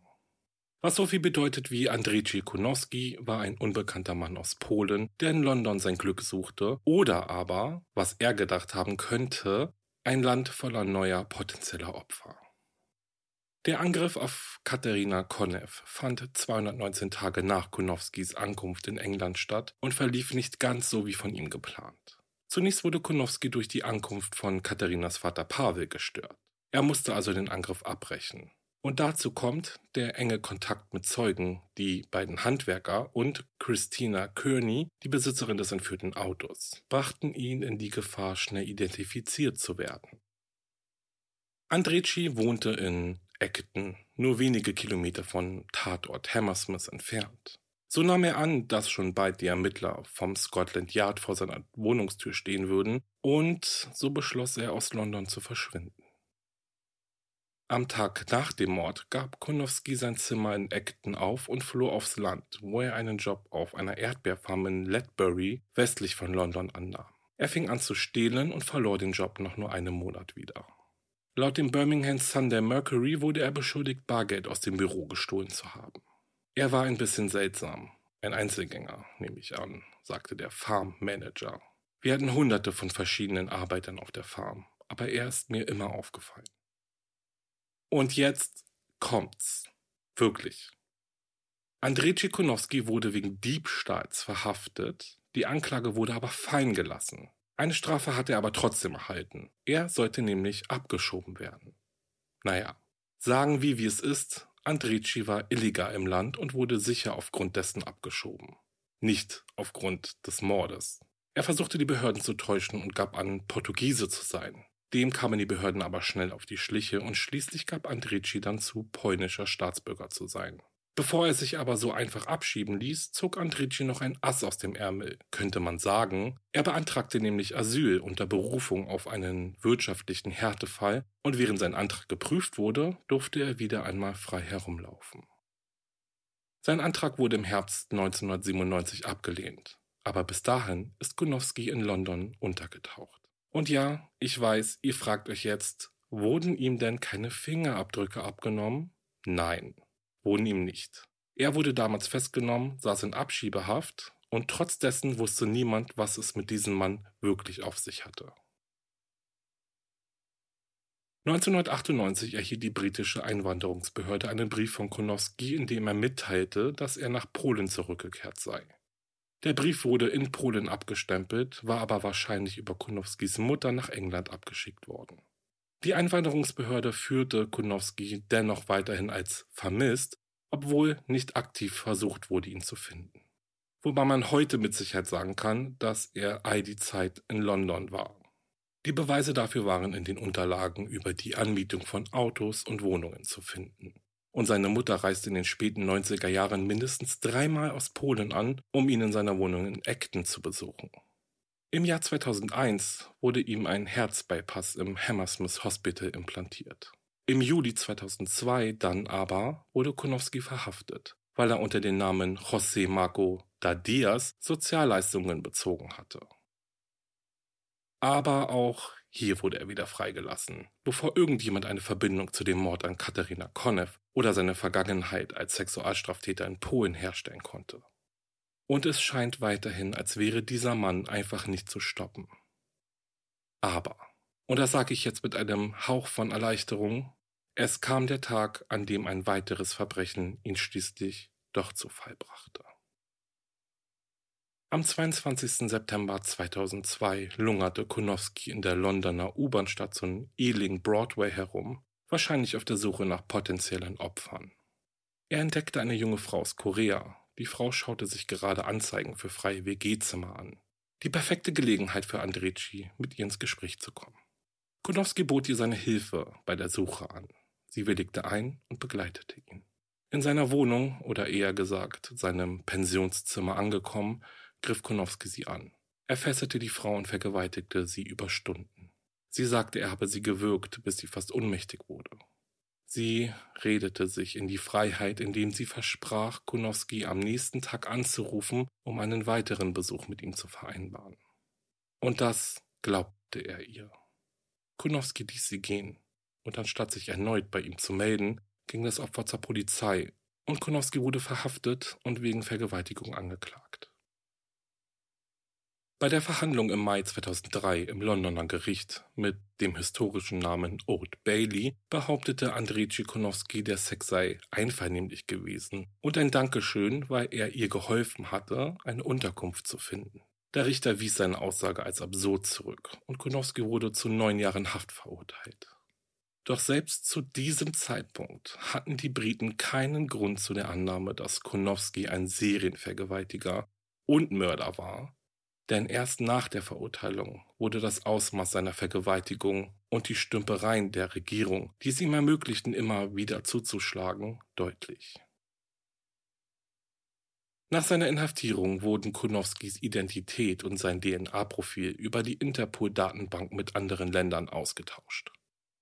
Was so viel bedeutet wie Andrzej Kunowski war ein unbekannter Mann aus Polen, der in London sein Glück suchte, oder aber, was er gedacht haben könnte, ein Land voller neuer potenzieller Opfer. Der Angriff auf Katharina Konev fand 219 Tage nach Konowskis Ankunft in England statt und verlief nicht ganz so wie von ihm geplant. Zunächst wurde Konowski durch die Ankunft von Katharinas Vater Pavel gestört. Er musste also den Angriff abbrechen. Und dazu kommt der enge Kontakt mit Zeugen, die beiden Handwerker und Christina Kearney, die Besitzerin des entführten Autos, brachten ihn in die Gefahr, schnell identifiziert zu werden. Andreci wohnte in Acton, nur wenige Kilometer von Tatort Hammersmith entfernt. So nahm er an, dass schon bald die Ermittler vom Scotland Yard vor seiner Wohnungstür stehen würden, und so beschloss er, aus London zu verschwinden. Am Tag nach dem Mord gab Konowski sein Zimmer in Acton auf und floh aufs Land, wo er einen Job auf einer Erdbeerfarm in Ledbury westlich von London annahm. Er fing an zu stehlen und verlor den Job nach nur einem Monat wieder. Laut dem Birmingham Sunday Mercury wurde er beschuldigt, Bargeld aus dem Büro gestohlen zu haben. Er war ein bisschen seltsam. Ein Einzelgänger, nehme ich an, sagte der Farm Manager. Wir hatten hunderte von verschiedenen Arbeitern auf der Farm, aber er ist mir immer aufgefallen. Und jetzt kommt's. Wirklich. Andrzej Cikonowski wurde wegen Diebstahls verhaftet, die Anklage wurde aber fein gelassen. Eine Strafe hat er aber trotzdem erhalten. Er sollte nämlich abgeschoben werden. Naja, sagen wir, wie es ist, Andreci war illegal im Land und wurde sicher aufgrund dessen abgeschoben. Nicht aufgrund des Mordes. Er versuchte die Behörden zu täuschen und gab an, Portugiese zu sein. Dem kamen die Behörden aber schnell auf die Schliche und schließlich gab Andreci dann zu, polnischer Staatsbürger zu sein. Bevor er sich aber so einfach abschieben ließ, zog Andriji noch ein Ass aus dem Ärmel, könnte man sagen. Er beantragte nämlich Asyl unter Berufung auf einen wirtschaftlichen Härtefall und während sein Antrag geprüft wurde, durfte er wieder einmal frei herumlaufen. Sein Antrag wurde im Herbst 1997 abgelehnt, aber bis dahin ist Gunowski in London untergetaucht. Und ja, ich weiß, ihr fragt euch jetzt, wurden ihm denn keine Fingerabdrücke abgenommen? Nein wurden ihm nicht. Er wurde damals festgenommen, saß in Abschiebehaft und trotz dessen wusste niemand, was es mit diesem Mann wirklich auf sich hatte. 1998 erhielt die britische Einwanderungsbehörde einen Brief von Konowski, in dem er mitteilte, dass er nach Polen zurückgekehrt sei. Der Brief wurde in Polen abgestempelt, war aber wahrscheinlich über Konowskis Mutter nach England abgeschickt worden. Die Einwanderungsbehörde führte Kunowski dennoch weiterhin als vermisst, obwohl nicht aktiv versucht wurde, ihn zu finden. Wobei man heute mit Sicherheit sagen kann, dass er all die Zeit in London war. Die Beweise dafür waren in den Unterlagen über die Anmietung von Autos und Wohnungen zu finden. Und seine Mutter reiste in den späten 90er Jahren mindestens dreimal aus Polen an, um ihn in seiner Wohnung in Acton zu besuchen. Im Jahr 2001 wurde ihm ein Herzbypass im Hammersmith Hospital implantiert. Im Juli 2002 dann aber wurde Konowski verhaftet, weil er unter dem Namen José Marco da Diaz Sozialleistungen bezogen hatte. Aber auch hier wurde er wieder freigelassen, bevor irgendjemand eine Verbindung zu dem Mord an Katharina Konev oder seine Vergangenheit als Sexualstraftäter in Polen herstellen konnte. Und es scheint weiterhin, als wäre dieser Mann einfach nicht zu stoppen. Aber, und das sage ich jetzt mit einem Hauch von Erleichterung, es kam der Tag, an dem ein weiteres Verbrechen ihn schließlich doch zu Fall brachte. Am 22. September 2002 lungerte Konowski in der Londoner U-Bahn-Station Ealing Broadway herum, wahrscheinlich auf der Suche nach potenziellen Opfern. Er entdeckte eine junge Frau aus Korea. Die Frau schaute sich gerade Anzeigen für freie WG-Zimmer an. Die perfekte Gelegenheit für Andreci, mit ihr ins Gespräch zu kommen. Konowski bot ihr seine Hilfe bei der Suche an. Sie willigte ein und begleitete ihn. In seiner Wohnung, oder eher gesagt seinem Pensionszimmer angekommen, griff Konowski sie an. Er fesselte die Frau und vergewaltigte sie über Stunden. Sie sagte, er habe sie gewürgt, bis sie fast ohnmächtig wurde. Sie redete sich in die Freiheit, indem sie versprach, Konowski am nächsten Tag anzurufen, um einen weiteren Besuch mit ihm zu vereinbaren. Und das glaubte er ihr. Konowski ließ sie gehen, und anstatt sich erneut bei ihm zu melden, ging das Opfer zur Polizei, und Konowski wurde verhaftet und wegen Vergewaltigung angeklagt. Bei der Verhandlung im Mai 2003 im Londoner Gericht mit dem historischen Namen Old Bailey behauptete Andrei Tschikonowski, der Sex sei einvernehmlich gewesen und ein Dankeschön, weil er ihr geholfen hatte, eine Unterkunft zu finden. Der Richter wies seine Aussage als absurd zurück und Konowski wurde zu neun Jahren Haft verurteilt. Doch selbst zu diesem Zeitpunkt hatten die Briten keinen Grund zu der Annahme, dass Konowski ein Serienvergewaltiger und Mörder war, denn erst nach der Verurteilung wurde das Ausmaß seiner Vergewaltigung und die Stümpereien der Regierung, die es ihm ermöglichten, immer wieder zuzuschlagen, deutlich. Nach seiner Inhaftierung wurden Kunowskis Identität und sein DNA-Profil über die Interpol-Datenbank mit anderen Ländern ausgetauscht.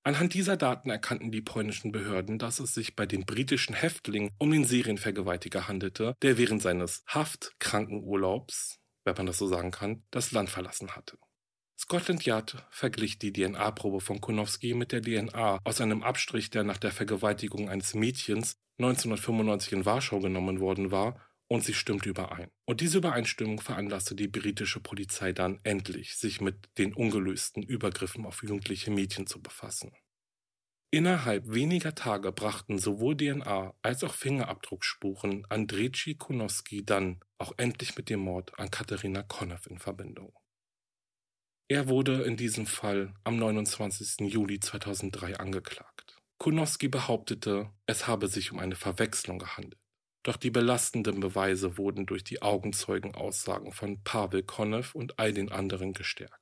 Anhand dieser Daten erkannten die polnischen Behörden, dass es sich bei dem britischen Häftling um den Serienvergewaltiger handelte, der während seines Haftkrankenurlaubs wenn man das so sagen kann, das Land verlassen hatte. Scotland Yard verglich die DNA-Probe von Konowski mit der DNA aus einem Abstrich, der nach der Vergewaltigung eines Mädchens 1995 in Warschau genommen worden war, und sie stimmte überein. Und diese Übereinstimmung veranlasste die britische Polizei dann endlich, sich mit den ungelösten Übergriffen auf jugendliche Mädchen zu befassen. Innerhalb weniger Tage brachten sowohl DNA als auch Fingerabdruckspuren Andrzej Kunowski dann auch endlich mit dem Mord an Katharina Konev in Verbindung. Er wurde in diesem Fall am 29. Juli 2003 angeklagt. Kunowski behauptete, es habe sich um eine Verwechslung gehandelt. Doch die belastenden Beweise wurden durch die Augenzeugenaussagen von Pavel Konev und all den anderen gestärkt.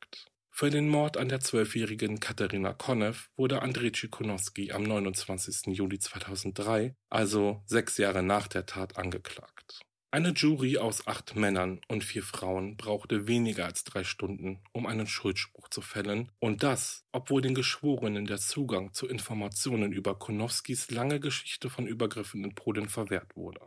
Für den Mord an der zwölfjährigen Katharina Konev wurde Andrzej Tschikunowski am 29. Juli 2003, also sechs Jahre nach der Tat, angeklagt. Eine Jury aus acht Männern und vier Frauen brauchte weniger als drei Stunden, um einen Schuldspruch zu fällen, und das, obwohl den Geschworenen der Zugang zu Informationen über Konowskis lange Geschichte von Übergriffen in Polen verwehrt wurde.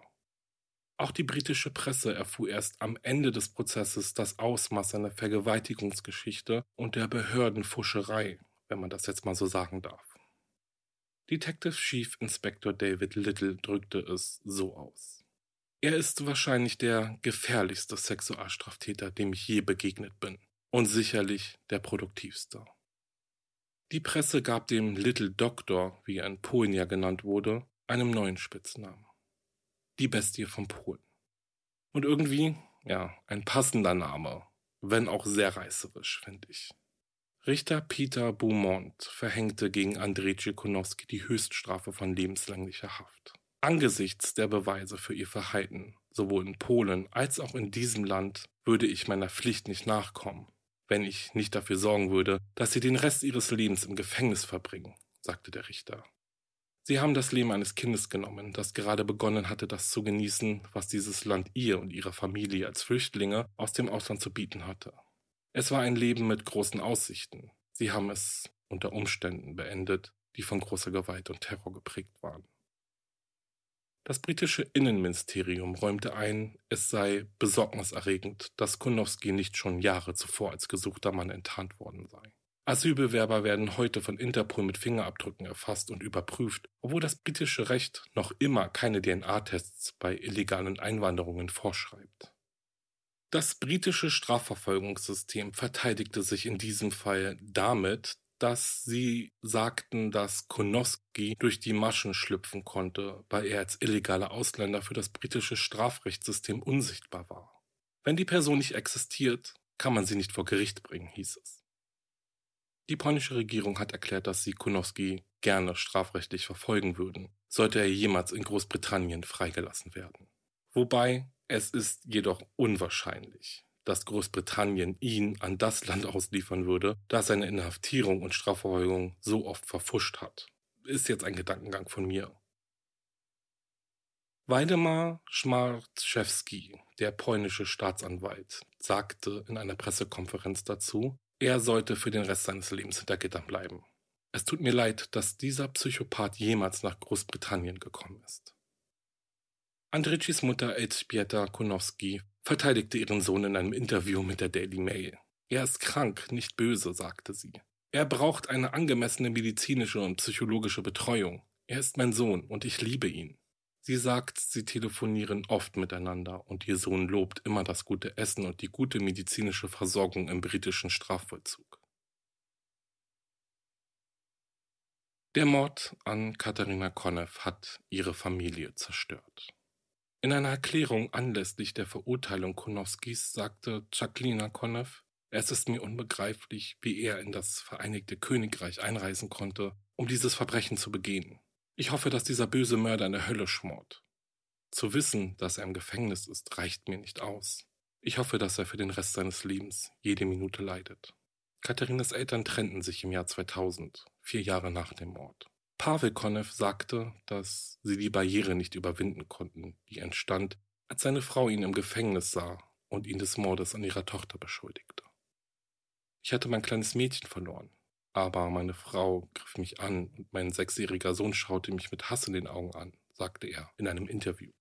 Auch die britische Presse erfuhr erst am Ende des Prozesses das Ausmaß seiner Vergewaltigungsgeschichte und der Behördenfuscherei, wenn man das jetzt mal so sagen darf. Detective Chief Inspector David Little drückte es so aus. Er ist wahrscheinlich der gefährlichste Sexualstraftäter, dem ich je begegnet bin. Und sicherlich der produktivste. Die Presse gab dem Little Doctor, wie er in Polen ja genannt wurde, einen neuen Spitznamen die Bestie von Polen. Und irgendwie, ja, ein passender Name, wenn auch sehr reißerisch, finde ich. Richter Peter Beaumont verhängte gegen Andrzej Tschikunowski die Höchststrafe von lebenslänglicher Haft. Angesichts der Beweise für ihr Verhalten, sowohl in Polen als auch in diesem Land, würde ich meiner Pflicht nicht nachkommen, wenn ich nicht dafür sorgen würde, dass sie den Rest ihres Lebens im Gefängnis verbringen, sagte der Richter. Sie haben das Leben eines Kindes genommen, das gerade begonnen hatte, das zu genießen, was dieses Land ihr und ihrer Familie als Flüchtlinge aus dem Ausland zu bieten hatte. Es war ein Leben mit großen Aussichten. Sie haben es unter Umständen beendet, die von großer Gewalt und Terror geprägt waren. Das britische Innenministerium räumte ein, es sei besorgniserregend, dass Kunowski nicht schon Jahre zuvor als gesuchter Mann enttarnt worden sei. Asylbewerber werden heute von Interpol mit Fingerabdrücken erfasst und überprüft, obwohl das britische Recht noch immer keine DNA-Tests bei illegalen Einwanderungen vorschreibt. Das britische Strafverfolgungssystem verteidigte sich in diesem Fall damit, dass sie sagten, dass Konoski durch die Maschen schlüpfen konnte, weil er als illegaler Ausländer für das britische Strafrechtssystem unsichtbar war. Wenn die Person nicht existiert, kann man sie nicht vor Gericht bringen, hieß es. Die polnische Regierung hat erklärt, dass sie Kunowski gerne strafrechtlich verfolgen würden, sollte er jemals in Großbritannien freigelassen werden. Wobei es ist jedoch unwahrscheinlich, dass Großbritannien ihn an das Land ausliefern würde, das seine Inhaftierung und Strafverfolgung so oft verfuscht hat. Ist jetzt ein Gedankengang von mir. Waldemar Schmarczewski, der polnische Staatsanwalt, sagte in einer Pressekonferenz dazu, er sollte für den Rest seines Lebens hinter Gittern bleiben. Es tut mir leid, dass dieser Psychopath jemals nach Großbritannien gekommen ist. Andricis Mutter Elżbieta Konowski verteidigte ihren Sohn in einem Interview mit der Daily Mail. Er ist krank, nicht böse, sagte sie. Er braucht eine angemessene medizinische und psychologische Betreuung. Er ist mein Sohn und ich liebe ihn. Sie sagt, sie telefonieren oft miteinander und ihr Sohn lobt immer das gute Essen und die gute medizinische Versorgung im britischen Strafvollzug. Der Mord an Katharina Konev hat ihre Familie zerstört. In einer Erklärung anlässlich der Verurteilung Konowskis sagte Jacqueline Konev, es ist mir unbegreiflich, wie er in das Vereinigte Königreich einreisen konnte, um dieses Verbrechen zu begehen. Ich hoffe, dass dieser böse Mörder in der Hölle schmort. Zu wissen, dass er im Gefängnis ist, reicht mir nicht aus. Ich hoffe, dass er für den Rest seines Lebens jede Minute leidet. Katharinas Eltern trennten sich im Jahr 2000, vier Jahre nach dem Mord. Pavel Konev sagte, dass sie die Barriere nicht überwinden konnten, die entstand, als seine Frau ihn im Gefängnis sah und ihn des Mordes an ihrer Tochter beschuldigte. Ich hatte mein kleines Mädchen verloren, aber meine Frau griff mich an und mein sechsjähriger Sohn schaute mich mit Hass in den Augen an, sagte er in einem Interview.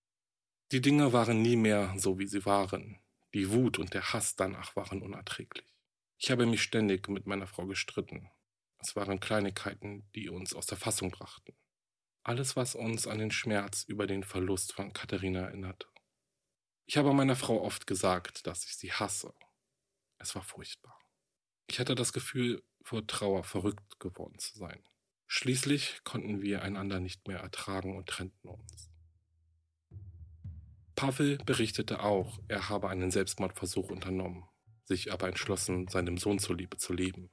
Die Dinge waren nie mehr so, wie sie waren. Die Wut und der Hass danach waren unerträglich. Ich habe mich ständig mit meiner Frau gestritten, es waren Kleinigkeiten, die uns aus der Fassung brachten. Alles, was uns an den Schmerz über den Verlust von Katharina erinnerte. Ich habe meiner Frau oft gesagt, dass ich sie hasse. Es war furchtbar. Ich hatte das Gefühl, vor Trauer verrückt geworden zu sein. Schließlich konnten wir einander nicht mehr ertragen und trennten uns. Pavel berichtete auch, er habe einen Selbstmordversuch unternommen, sich aber entschlossen, seinem Sohn zuliebe zu leben.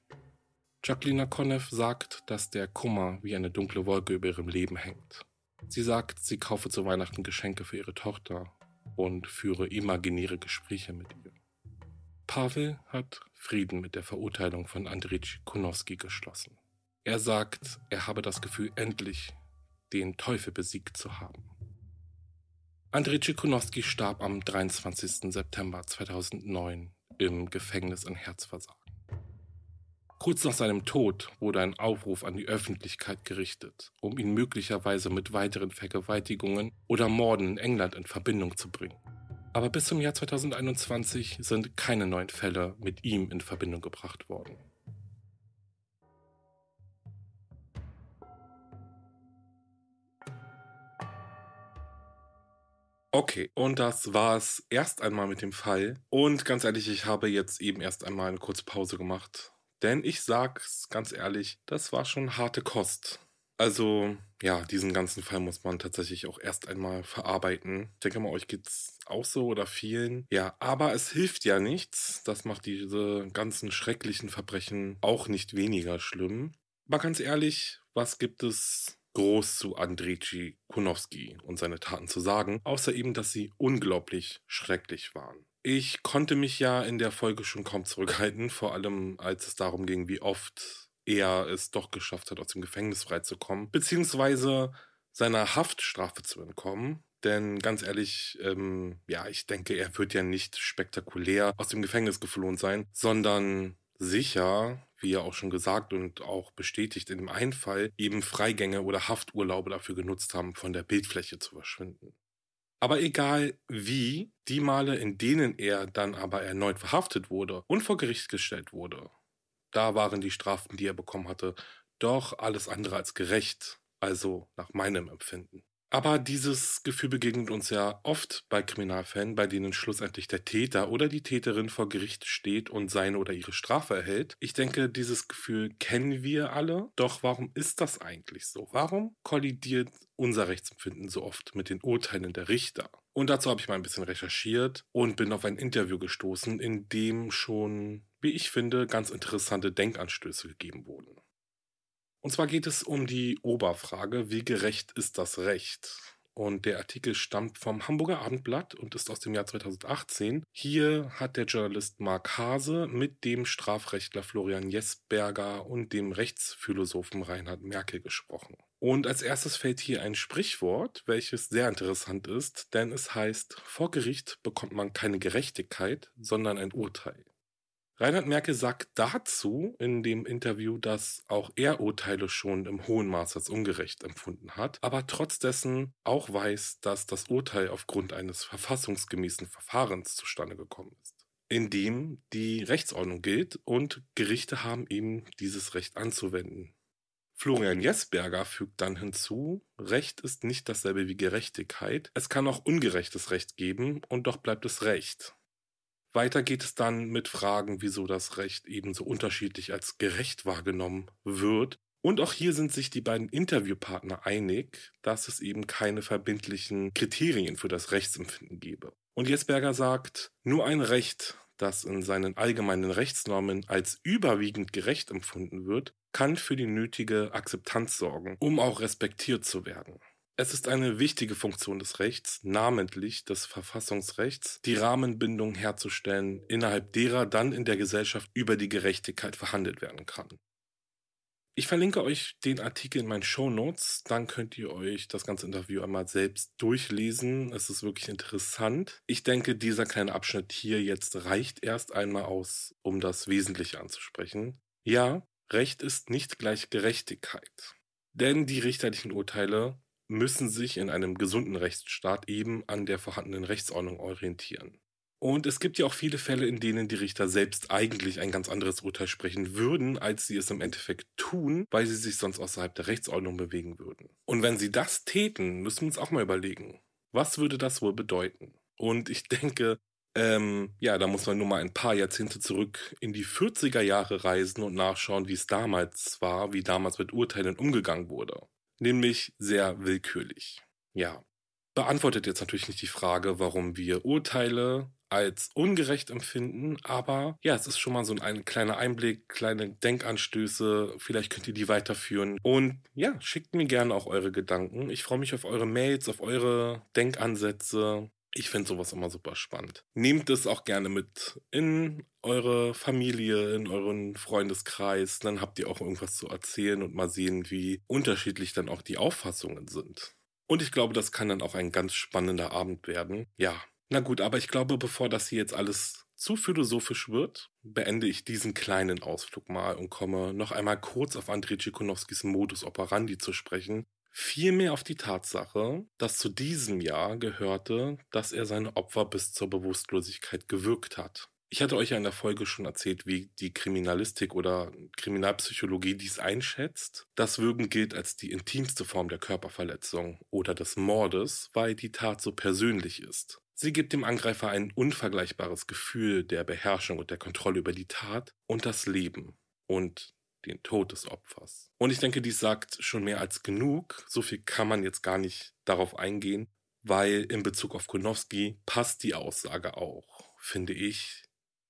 Jacqueline Konev sagt, dass der Kummer wie eine dunkle Wolke über ihrem Leben hängt. Sie sagt, sie kaufe zu Weihnachten Geschenke für ihre Tochter und führe imaginäre Gespräche mit ihr. Pavel hat Frieden mit der Verurteilung von Andrzej Konowski geschlossen. Er sagt, er habe das Gefühl, endlich den Teufel besiegt zu haben. Andrzej Konowski starb am 23. September 2009 im Gefängnis an Herzversagen. Kurz nach seinem Tod wurde ein Aufruf an die Öffentlichkeit gerichtet, um ihn möglicherweise mit weiteren Vergewaltigungen oder Morden in England in Verbindung zu bringen. Aber bis zum Jahr 2021 sind keine neuen Fälle mit ihm in Verbindung gebracht worden. Okay, und das war es erst einmal mit dem Fall. Und ganz ehrlich, ich habe jetzt eben erst einmal eine kurze Pause gemacht, denn ich sag's ganz ehrlich, das war schon harte Kost. Also, ja, diesen ganzen Fall muss man tatsächlich auch erst einmal verarbeiten. Ich denke mal, euch geht's auch so oder vielen. Ja, aber es hilft ja nichts. Das macht diese ganzen schrecklichen Verbrechen auch nicht weniger schlimm. Aber ganz ehrlich, was gibt es groß zu Andrzej Kunowski und seine Taten zu sagen, außer eben, dass sie unglaublich schrecklich waren. Ich konnte mich ja in der Folge schon kaum zurückhalten, vor allem als es darum ging, wie oft er es doch geschafft hat, aus dem Gefängnis freizukommen, beziehungsweise seiner Haftstrafe zu entkommen. Denn ganz ehrlich, ähm, ja, ich denke, er wird ja nicht spektakulär aus dem Gefängnis geflohen sein, sondern sicher, wie er auch schon gesagt und auch bestätigt in dem einen Fall, eben Freigänge oder Hafturlaube dafür genutzt haben, von der Bildfläche zu verschwinden. Aber egal wie, die Male, in denen er dann aber erneut verhaftet wurde und vor Gericht gestellt wurde, da waren die Strafen, die er bekommen hatte, doch alles andere als gerecht, also nach meinem Empfinden. Aber dieses Gefühl begegnet uns ja oft bei Kriminalfällen, bei denen schlussendlich der Täter oder die Täterin vor Gericht steht und seine oder ihre Strafe erhält. Ich denke, dieses Gefühl kennen wir alle. Doch warum ist das eigentlich so? Warum kollidiert unser Rechtsempfinden so oft mit den Urteilen der Richter? Und dazu habe ich mal ein bisschen recherchiert und bin auf ein Interview gestoßen, in dem schon, wie ich finde, ganz interessante Denkanstöße gegeben wurden. Und zwar geht es um die Oberfrage, wie gerecht ist das Recht? Und der Artikel stammt vom Hamburger Abendblatt und ist aus dem Jahr 2018. Hier hat der Journalist Mark Hase mit dem Strafrechtler Florian Jesberger und dem Rechtsphilosophen Reinhard Merkel gesprochen. Und als erstes fällt hier ein Sprichwort, welches sehr interessant ist, denn es heißt, vor Gericht bekommt man keine Gerechtigkeit, sondern ein Urteil. Reinhard Merkel sagt dazu in dem Interview, dass auch er Urteile schon im hohen Maß als ungerecht empfunden hat, aber trotz dessen auch weiß, dass das Urteil aufgrund eines verfassungsgemäßen Verfahrens zustande gekommen ist, in dem die Rechtsordnung gilt und Gerichte haben eben dieses Recht anzuwenden. Florian Jesberger fügt dann hinzu, Recht ist nicht dasselbe wie Gerechtigkeit, es kann auch ungerechtes Recht geben und doch bleibt es Recht. Weiter geht es dann mit Fragen, wieso das Recht ebenso unterschiedlich als gerecht wahrgenommen wird. Und auch hier sind sich die beiden Interviewpartner einig, dass es eben keine verbindlichen Kriterien für das Rechtsempfinden gebe. Und Jesberger sagt, nur ein Recht, das in seinen allgemeinen Rechtsnormen als überwiegend gerecht empfunden wird, kann für die nötige Akzeptanz sorgen, um auch respektiert zu werden. Es ist eine wichtige Funktion des Rechts, namentlich des Verfassungsrechts, die Rahmenbindung herzustellen, innerhalb derer dann in der Gesellschaft über die Gerechtigkeit verhandelt werden kann. Ich verlinke euch den Artikel in meinen Show Notes, dann könnt ihr euch das ganze Interview einmal selbst durchlesen. Es ist wirklich interessant. Ich denke, dieser kleine Abschnitt hier jetzt reicht erst einmal aus, um das Wesentliche anzusprechen. Ja, Recht ist nicht gleich Gerechtigkeit. Denn die richterlichen Urteile müssen sich in einem gesunden Rechtsstaat eben an der vorhandenen Rechtsordnung orientieren. Und es gibt ja auch viele Fälle, in denen die Richter selbst eigentlich ein ganz anderes Urteil sprechen würden, als sie es im Endeffekt tun, weil sie sich sonst außerhalb der Rechtsordnung bewegen würden. Und wenn sie das täten, müssen wir uns auch mal überlegen, was würde das wohl bedeuten? Und ich denke, ähm, ja, da muss man nur mal ein paar Jahrzehnte zurück in die 40er Jahre reisen und nachschauen, wie es damals war, wie damals mit Urteilen umgegangen wurde nämlich sehr willkürlich. Ja, beantwortet jetzt natürlich nicht die Frage, warum wir Urteile als ungerecht empfinden, aber ja, es ist schon mal so ein kleiner Einblick, kleine Denkanstöße, vielleicht könnt ihr die weiterführen und ja, schickt mir gerne auch eure Gedanken. Ich freue mich auf eure Mails, auf eure Denkansätze. Ich finde sowas immer super spannend. Nehmt es auch gerne mit in eure Familie, in euren Freundeskreis. Dann habt ihr auch irgendwas zu erzählen und mal sehen, wie unterschiedlich dann auch die Auffassungen sind. Und ich glaube, das kann dann auch ein ganz spannender Abend werden. Ja, na gut, aber ich glaube, bevor das hier jetzt alles zu philosophisch wird, beende ich diesen kleinen Ausflug mal und komme noch einmal kurz auf Andrzej Tschikunowskis Modus operandi zu sprechen, Vielmehr auf die Tatsache, dass zu diesem Jahr gehörte, dass er seine Opfer bis zur Bewusstlosigkeit gewürgt hat. Ich hatte euch ja in der Folge schon erzählt, wie die Kriminalistik oder Kriminalpsychologie dies einschätzt. Das Würgen gilt als die intimste Form der Körperverletzung oder des Mordes, weil die Tat so persönlich ist. Sie gibt dem Angreifer ein unvergleichbares Gefühl der Beherrschung und der Kontrolle über die Tat und das Leben. Und den Tod des Opfers. Und ich denke, dies sagt schon mehr als genug. So viel kann man jetzt gar nicht darauf eingehen, weil in Bezug auf Konowski passt die Aussage auch, finde ich,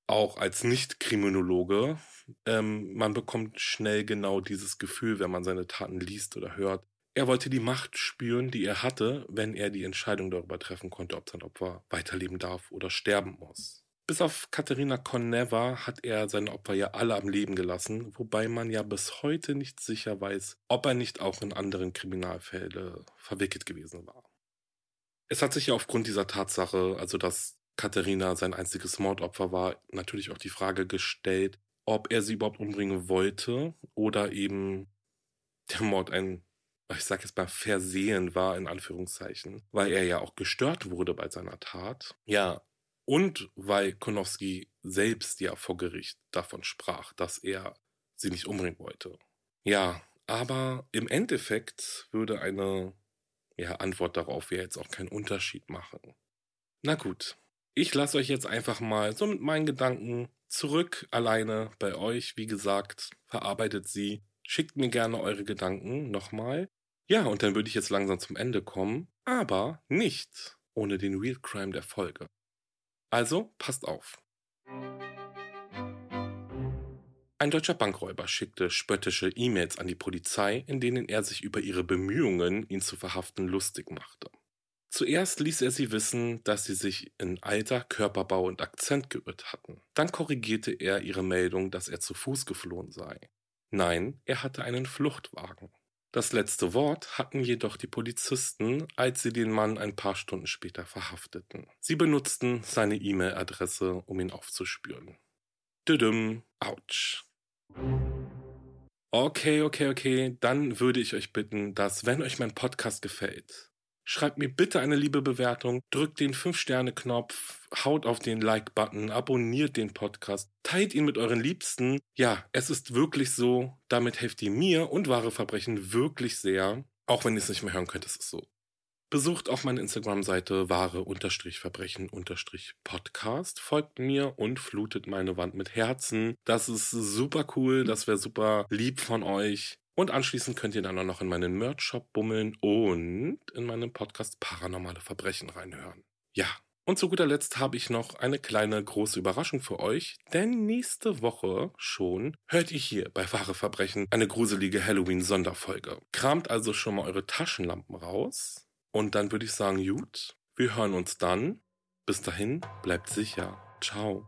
auch als Nicht-Kriminologe. Ähm, man bekommt schnell genau dieses Gefühl, wenn man seine Taten liest oder hört. Er wollte die Macht spüren, die er hatte, wenn er die Entscheidung darüber treffen konnte, ob sein Opfer weiterleben darf oder sterben muss. Bis auf Katharina Koneva hat er seine Opfer ja alle am Leben gelassen, wobei man ja bis heute nicht sicher weiß, ob er nicht auch in anderen Kriminalfälle verwickelt gewesen war. Es hat sich ja aufgrund dieser Tatsache, also dass Katharina sein einziges Mordopfer war, natürlich auch die Frage gestellt, ob er sie überhaupt umbringen wollte oder eben der Mord ein, ich sag jetzt mal, Versehen war, in Anführungszeichen, weil er ja auch gestört wurde bei seiner Tat. Ja, und weil Konowski selbst ja vor Gericht davon sprach, dass er sie nicht umbringen wollte. Ja, aber im Endeffekt würde eine ja, Antwort darauf wäre jetzt auch keinen Unterschied machen. Na gut, ich lasse euch jetzt einfach mal so mit meinen Gedanken zurück alleine bei euch. Wie gesagt, verarbeitet sie. Schickt mir gerne eure Gedanken nochmal. Ja, und dann würde ich jetzt langsam zum Ende kommen, aber nicht ohne den Real Crime der Folge. Also passt auf. Ein deutscher Bankräuber schickte spöttische E-Mails an die Polizei, in denen er sich über ihre Bemühungen, ihn zu verhaften, lustig machte. Zuerst ließ er sie wissen, dass sie sich in Alter, Körperbau und Akzent geirrt hatten. Dann korrigierte er ihre Meldung, dass er zu Fuß geflohen sei. Nein, er hatte einen Fluchtwagen. Das letzte Wort hatten jedoch die Polizisten, als sie den Mann ein paar Stunden später verhafteten. Sie benutzten seine E-Mail-Adresse, um ihn aufzuspüren. Düdüm, ouch. Okay, okay, okay, dann würde ich euch bitten, dass, wenn euch mein Podcast gefällt, Schreibt mir bitte eine liebe Bewertung, drückt den 5-Sterne-Knopf, haut auf den Like-Button, abonniert den Podcast, teilt ihn mit euren Liebsten. Ja, es ist wirklich so, damit helft ihr mir und wahre Verbrechen wirklich sehr. Auch wenn ihr es nicht mehr hören könnt, ist es so. Besucht auf meine Instagram-Seite wahre-verbrechen-podcast, folgt mir und flutet meine Wand mit Herzen. Das ist super cool, das wäre super lieb von euch. Und anschließend könnt ihr dann auch noch in meinen Merch-Shop bummeln und in meinen Podcast Paranormale Verbrechen reinhören. Ja, und zu guter Letzt habe ich noch eine kleine große Überraschung für euch, denn nächste Woche schon hört ihr hier bei Wahre Verbrechen eine gruselige Halloween-Sonderfolge. Kramt also schon mal eure Taschenlampen raus und dann würde ich sagen, gut, wir hören uns dann. Bis dahin, bleibt sicher. Ciao.